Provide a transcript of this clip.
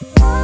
Bye.